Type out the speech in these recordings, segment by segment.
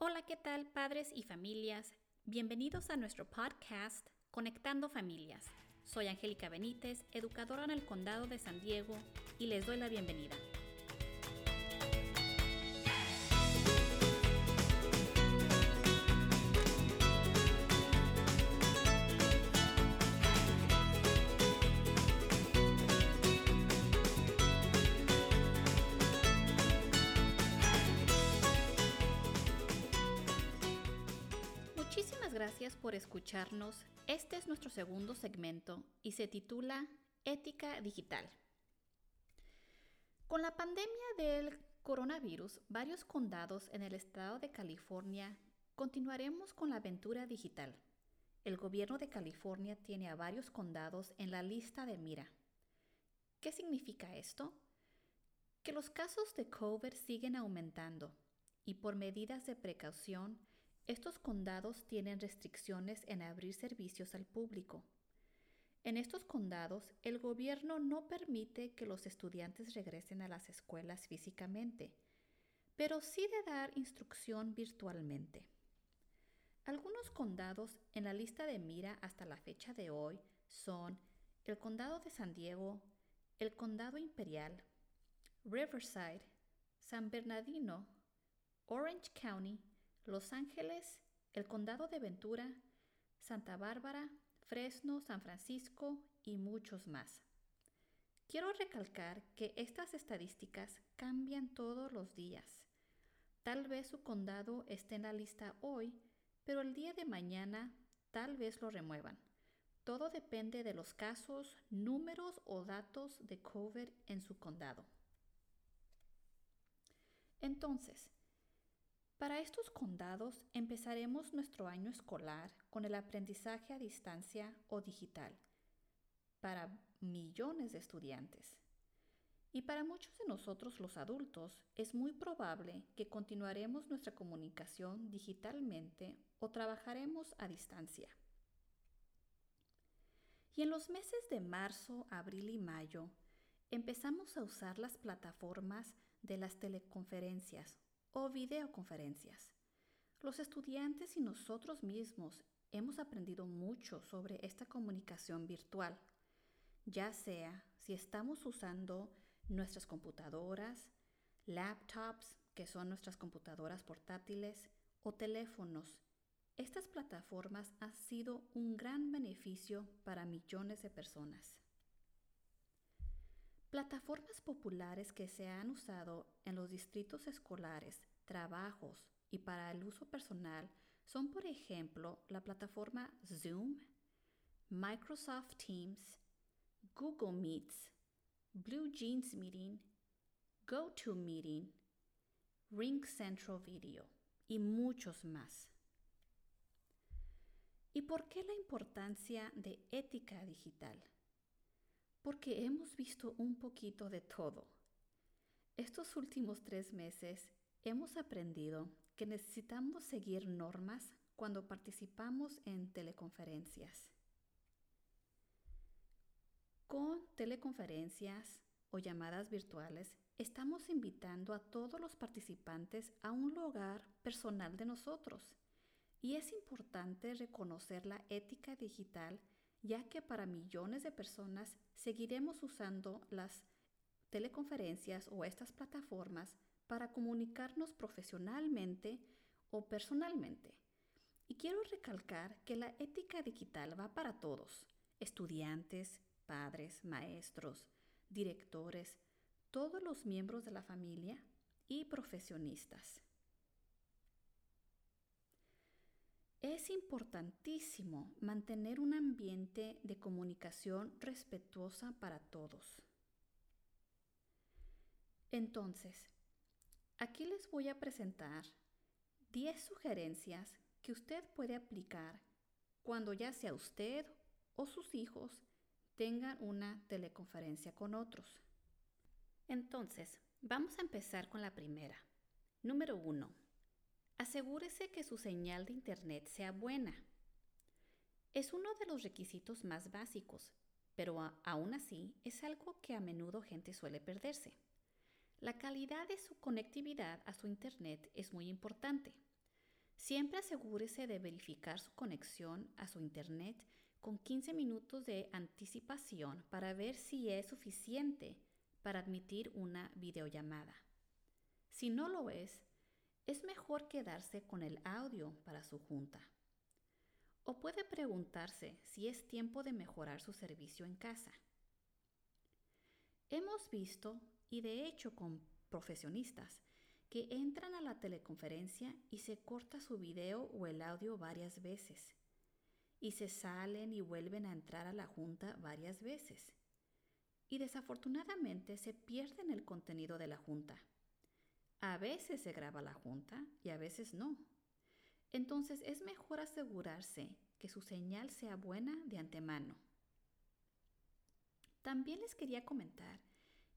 Hola, ¿qué tal padres y familias? Bienvenidos a nuestro podcast Conectando Familias. Soy Angélica Benítez, educadora en el Condado de San Diego, y les doy la bienvenida. Gracias por escucharnos. Este es nuestro segundo segmento y se titula Ética Digital. Con la pandemia del coronavirus, varios condados en el estado de California continuaremos con la aventura digital. El gobierno de California tiene a varios condados en la lista de mira. ¿Qué significa esto? Que los casos de COVID siguen aumentando y por medidas de precaución, estos condados tienen restricciones en abrir servicios al público. En estos condados, el gobierno no permite que los estudiantes regresen a las escuelas físicamente, pero sí de dar instrucción virtualmente. Algunos condados en la lista de mira hasta la fecha de hoy son el Condado de San Diego, el Condado Imperial, Riverside, San Bernardino, Orange County, los Ángeles, el Condado de Ventura, Santa Bárbara, Fresno, San Francisco y muchos más. Quiero recalcar que estas estadísticas cambian todos los días. Tal vez su condado esté en la lista hoy, pero el día de mañana tal vez lo remuevan. Todo depende de los casos, números o datos de COVID en su condado. Entonces, para estos condados empezaremos nuestro año escolar con el aprendizaje a distancia o digital para millones de estudiantes. Y para muchos de nosotros los adultos es muy probable que continuaremos nuestra comunicación digitalmente o trabajaremos a distancia. Y en los meses de marzo, abril y mayo empezamos a usar las plataformas de las teleconferencias o videoconferencias. Los estudiantes y nosotros mismos hemos aprendido mucho sobre esta comunicación virtual, ya sea si estamos usando nuestras computadoras, laptops, que son nuestras computadoras portátiles, o teléfonos. Estas plataformas han sido un gran beneficio para millones de personas. Plataformas populares que se han usado en los distritos escolares, trabajos y para el uso personal son, por ejemplo, la plataforma Zoom, Microsoft Teams, Google Meets, Blue Jeans Meeting, GoToMeeting, Ring Central Video y muchos más. ¿Y por qué la importancia de ética digital? Porque hemos visto un poquito de todo. Estos últimos tres meses hemos aprendido que necesitamos seguir normas cuando participamos en teleconferencias. Con teleconferencias o llamadas virtuales, estamos invitando a todos los participantes a un lugar personal de nosotros. Y es importante reconocer la ética digital ya que para millones de personas seguiremos usando las teleconferencias o estas plataformas para comunicarnos profesionalmente o personalmente. Y quiero recalcar que la ética digital va para todos, estudiantes, padres, maestros, directores, todos los miembros de la familia y profesionistas. Es importantísimo mantener un ambiente de comunicación respetuosa para todos. Entonces, aquí les voy a presentar 10 sugerencias que usted puede aplicar cuando ya sea usted o sus hijos tengan una teleconferencia con otros. Entonces, vamos a empezar con la primera. Número 1 Asegúrese que su señal de Internet sea buena. Es uno de los requisitos más básicos, pero aún así es algo que a menudo gente suele perderse. La calidad de su conectividad a su Internet es muy importante. Siempre asegúrese de verificar su conexión a su Internet con 15 minutos de anticipación para ver si es suficiente para admitir una videollamada. Si no lo es, es mejor quedarse con el audio para su junta. O puede preguntarse si es tiempo de mejorar su servicio en casa. Hemos visto, y de hecho con profesionistas, que entran a la teleconferencia y se corta su video o el audio varias veces, y se salen y vuelven a entrar a la junta varias veces. Y desafortunadamente se pierden el contenido de la junta. A veces se graba la junta y a veces no. Entonces es mejor asegurarse que su señal sea buena de antemano. También les quería comentar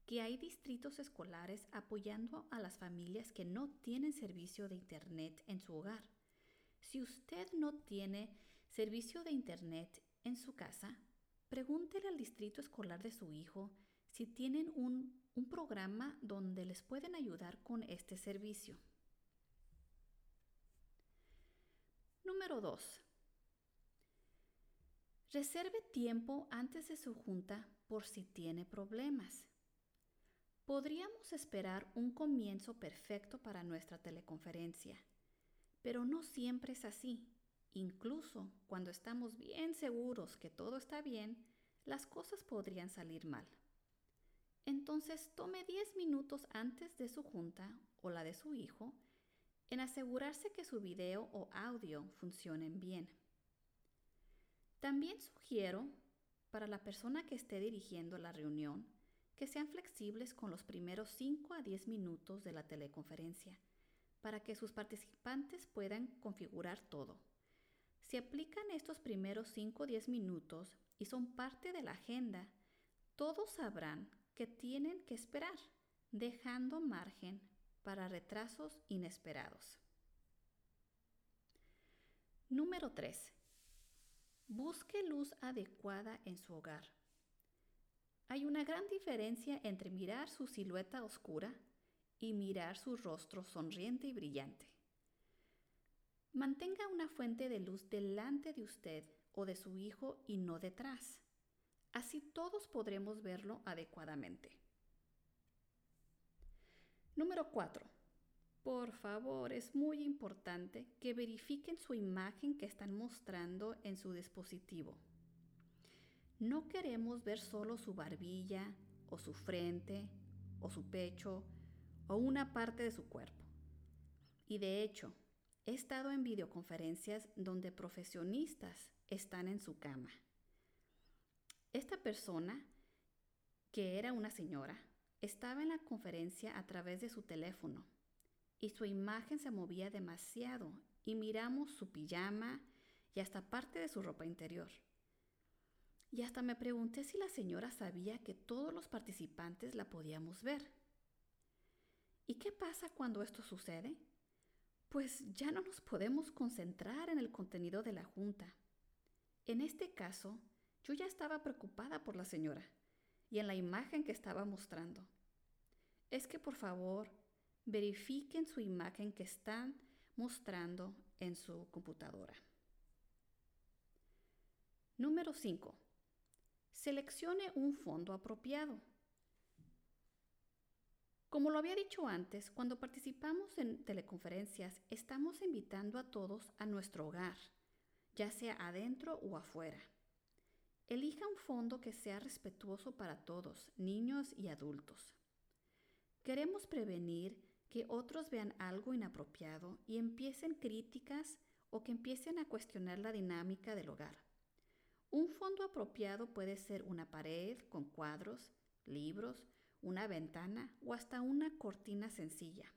que hay distritos escolares apoyando a las familias que no tienen servicio de Internet en su hogar. Si usted no tiene servicio de Internet en su casa, pregúntele al distrito escolar de su hijo si tienen un, un programa donde les pueden ayudar con este servicio. Número 2. Reserve tiempo antes de su junta por si tiene problemas. Podríamos esperar un comienzo perfecto para nuestra teleconferencia, pero no siempre es así. Incluso cuando estamos bien seguros que todo está bien, las cosas podrían salir mal. Entonces tome 10 minutos antes de su junta o la de su hijo en asegurarse que su video o audio funcionen bien. También sugiero, para la persona que esté dirigiendo la reunión, que sean flexibles con los primeros 5 a 10 minutos de la teleconferencia, para que sus participantes puedan configurar todo. Si aplican estos primeros 5 o 10 minutos y son parte de la agenda, todos sabrán que tienen que esperar, dejando margen para retrasos inesperados. Número 3. Busque luz adecuada en su hogar. Hay una gran diferencia entre mirar su silueta oscura y mirar su rostro sonriente y brillante. Mantenga una fuente de luz delante de usted o de su hijo y no detrás. Así todos podremos verlo adecuadamente. Número 4. Por favor, es muy importante que verifiquen su imagen que están mostrando en su dispositivo. No queremos ver solo su barbilla o su frente o su pecho o una parte de su cuerpo. Y de hecho, he estado en videoconferencias donde profesionistas están en su cama. Esta persona, que era una señora, estaba en la conferencia a través de su teléfono y su imagen se movía demasiado y miramos su pijama y hasta parte de su ropa interior. Y hasta me pregunté si la señora sabía que todos los participantes la podíamos ver. ¿Y qué pasa cuando esto sucede? Pues ya no nos podemos concentrar en el contenido de la junta. En este caso, yo ya estaba preocupada por la señora y en la imagen que estaba mostrando. Es que por favor, verifiquen su imagen que están mostrando en su computadora. Número 5. Seleccione un fondo apropiado. Como lo había dicho antes, cuando participamos en teleconferencias, estamos invitando a todos a nuestro hogar, ya sea adentro o afuera. Elija un fondo que sea respetuoso para todos, niños y adultos. Queremos prevenir que otros vean algo inapropiado y empiecen críticas o que empiecen a cuestionar la dinámica del hogar. Un fondo apropiado puede ser una pared con cuadros, libros, una ventana o hasta una cortina sencilla.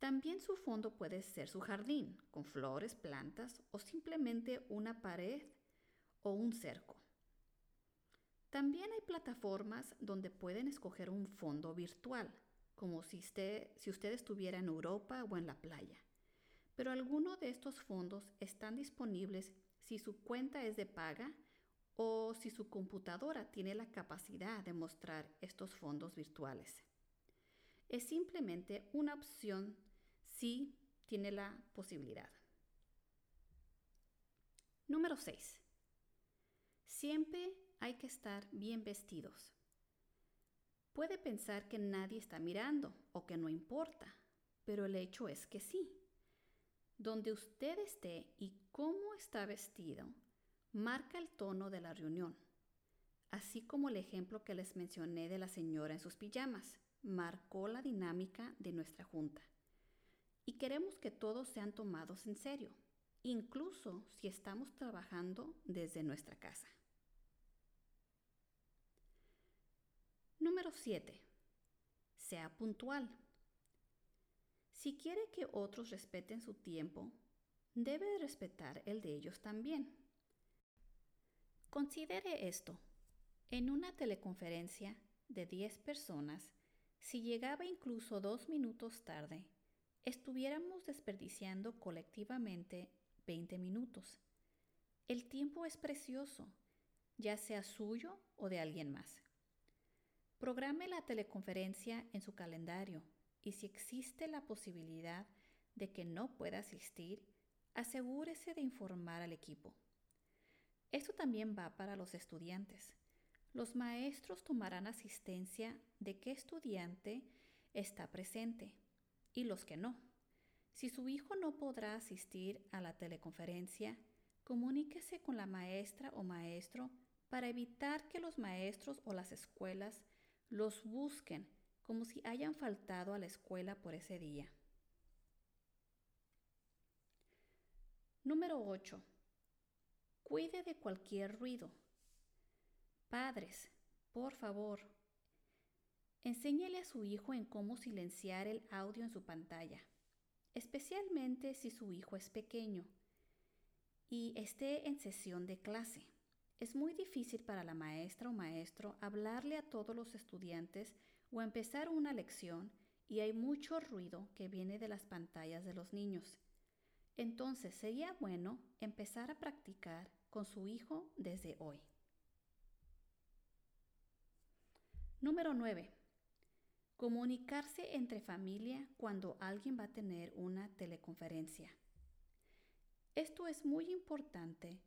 También su fondo puede ser su jardín, con flores, plantas o simplemente una pared o un cerco. También hay plataformas donde pueden escoger un fondo virtual, como si usted, si estuviera en Europa o en la playa. Pero algunos de estos fondos están disponibles si su cuenta es de paga o si su computadora tiene la capacidad de mostrar estos fondos virtuales. Es simplemente una opción si tiene la posibilidad. Número 6. Siempre hay que estar bien vestidos. Puede pensar que nadie está mirando o que no importa, pero el hecho es que sí. Donde usted esté y cómo está vestido, marca el tono de la reunión, así como el ejemplo que les mencioné de la señora en sus pijamas, marcó la dinámica de nuestra junta. Y queremos que todos sean tomados en serio, incluso si estamos trabajando desde nuestra casa. Número 7. Sea puntual. Si quiere que otros respeten su tiempo, debe respetar el de ellos también. Considere esto. En una teleconferencia de 10 personas, si llegaba incluso dos minutos tarde, estuviéramos desperdiciando colectivamente 20 minutos. El tiempo es precioso, ya sea suyo o de alguien más. Programe la teleconferencia en su calendario y si existe la posibilidad de que no pueda asistir, asegúrese de informar al equipo. Esto también va para los estudiantes. Los maestros tomarán asistencia de qué estudiante está presente y los que no. Si su hijo no podrá asistir a la teleconferencia, comuníquese con la maestra o maestro para evitar que los maestros o las escuelas los busquen como si hayan faltado a la escuela por ese día. Número 8. Cuide de cualquier ruido. Padres, por favor, enséñele a su hijo en cómo silenciar el audio en su pantalla, especialmente si su hijo es pequeño y esté en sesión de clase. Es muy difícil para la maestra o maestro hablarle a todos los estudiantes o empezar una lección y hay mucho ruido que viene de las pantallas de los niños. Entonces sería bueno empezar a practicar con su hijo desde hoy. Número 9. Comunicarse entre familia cuando alguien va a tener una teleconferencia. Esto es muy importante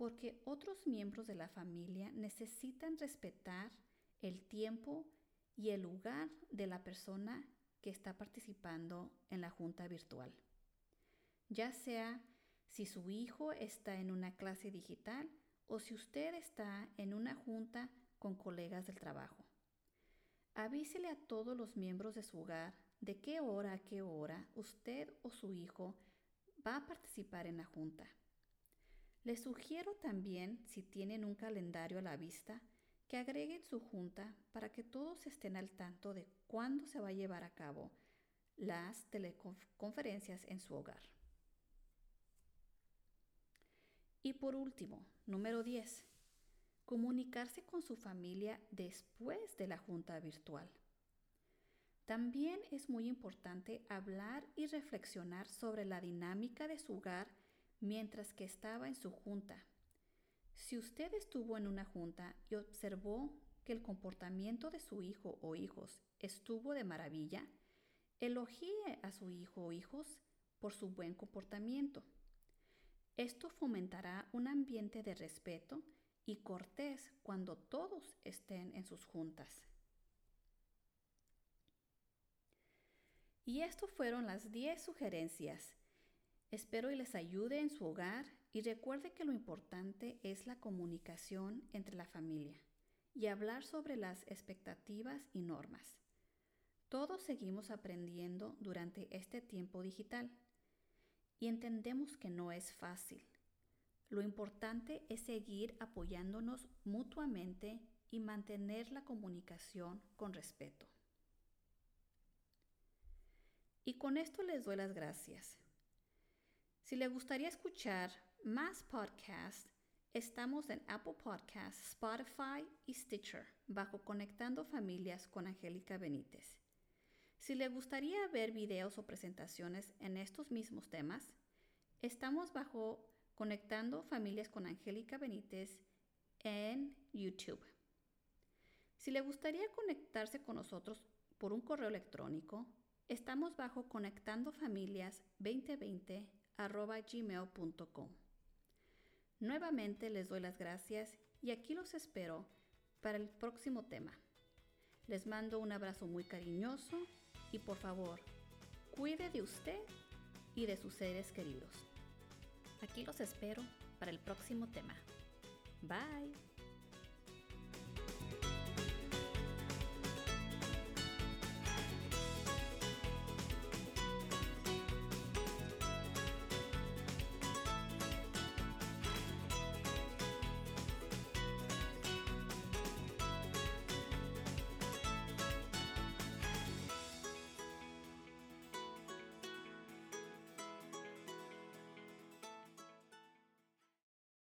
porque otros miembros de la familia necesitan respetar el tiempo y el lugar de la persona que está participando en la junta virtual. Ya sea si su hijo está en una clase digital o si usted está en una junta con colegas del trabajo. Avísele a todos los miembros de su hogar de qué hora a qué hora usted o su hijo va a participar en la junta. Les sugiero también, si tienen un calendario a la vista, que agreguen su junta para que todos estén al tanto de cuándo se va a llevar a cabo las teleconferencias en su hogar. Y por último, número 10, comunicarse con su familia después de la junta virtual. También es muy importante hablar y reflexionar sobre la dinámica de su hogar mientras que estaba en su junta si usted estuvo en una junta y observó que el comportamiento de su hijo o hijos estuvo de maravilla, elogie a su hijo o hijos por su buen comportamiento. Esto fomentará un ambiente de respeto y cortés cuando todos estén en sus juntas. Y esto fueron las 10 sugerencias. Espero y les ayude en su hogar y recuerde que lo importante es la comunicación entre la familia y hablar sobre las expectativas y normas. Todos seguimos aprendiendo durante este tiempo digital y entendemos que no es fácil. Lo importante es seguir apoyándonos mutuamente y mantener la comunicación con respeto. Y con esto les doy las gracias. Si le gustaría escuchar más podcasts, estamos en Apple Podcasts, Spotify y Stitcher bajo Conectando Familias con Angélica Benítez. Si le gustaría ver videos o presentaciones en estos mismos temas, estamos bajo Conectando Familias con Angélica Benítez en YouTube. Si le gustaría conectarse con nosotros por un correo electrónico, estamos bajo conectandofamilias2020 arroba gmail.com. Nuevamente les doy las gracias y aquí los espero para el próximo tema. Les mando un abrazo muy cariñoso y por favor, cuide de usted y de sus seres queridos. Aquí los espero para el próximo tema. Bye.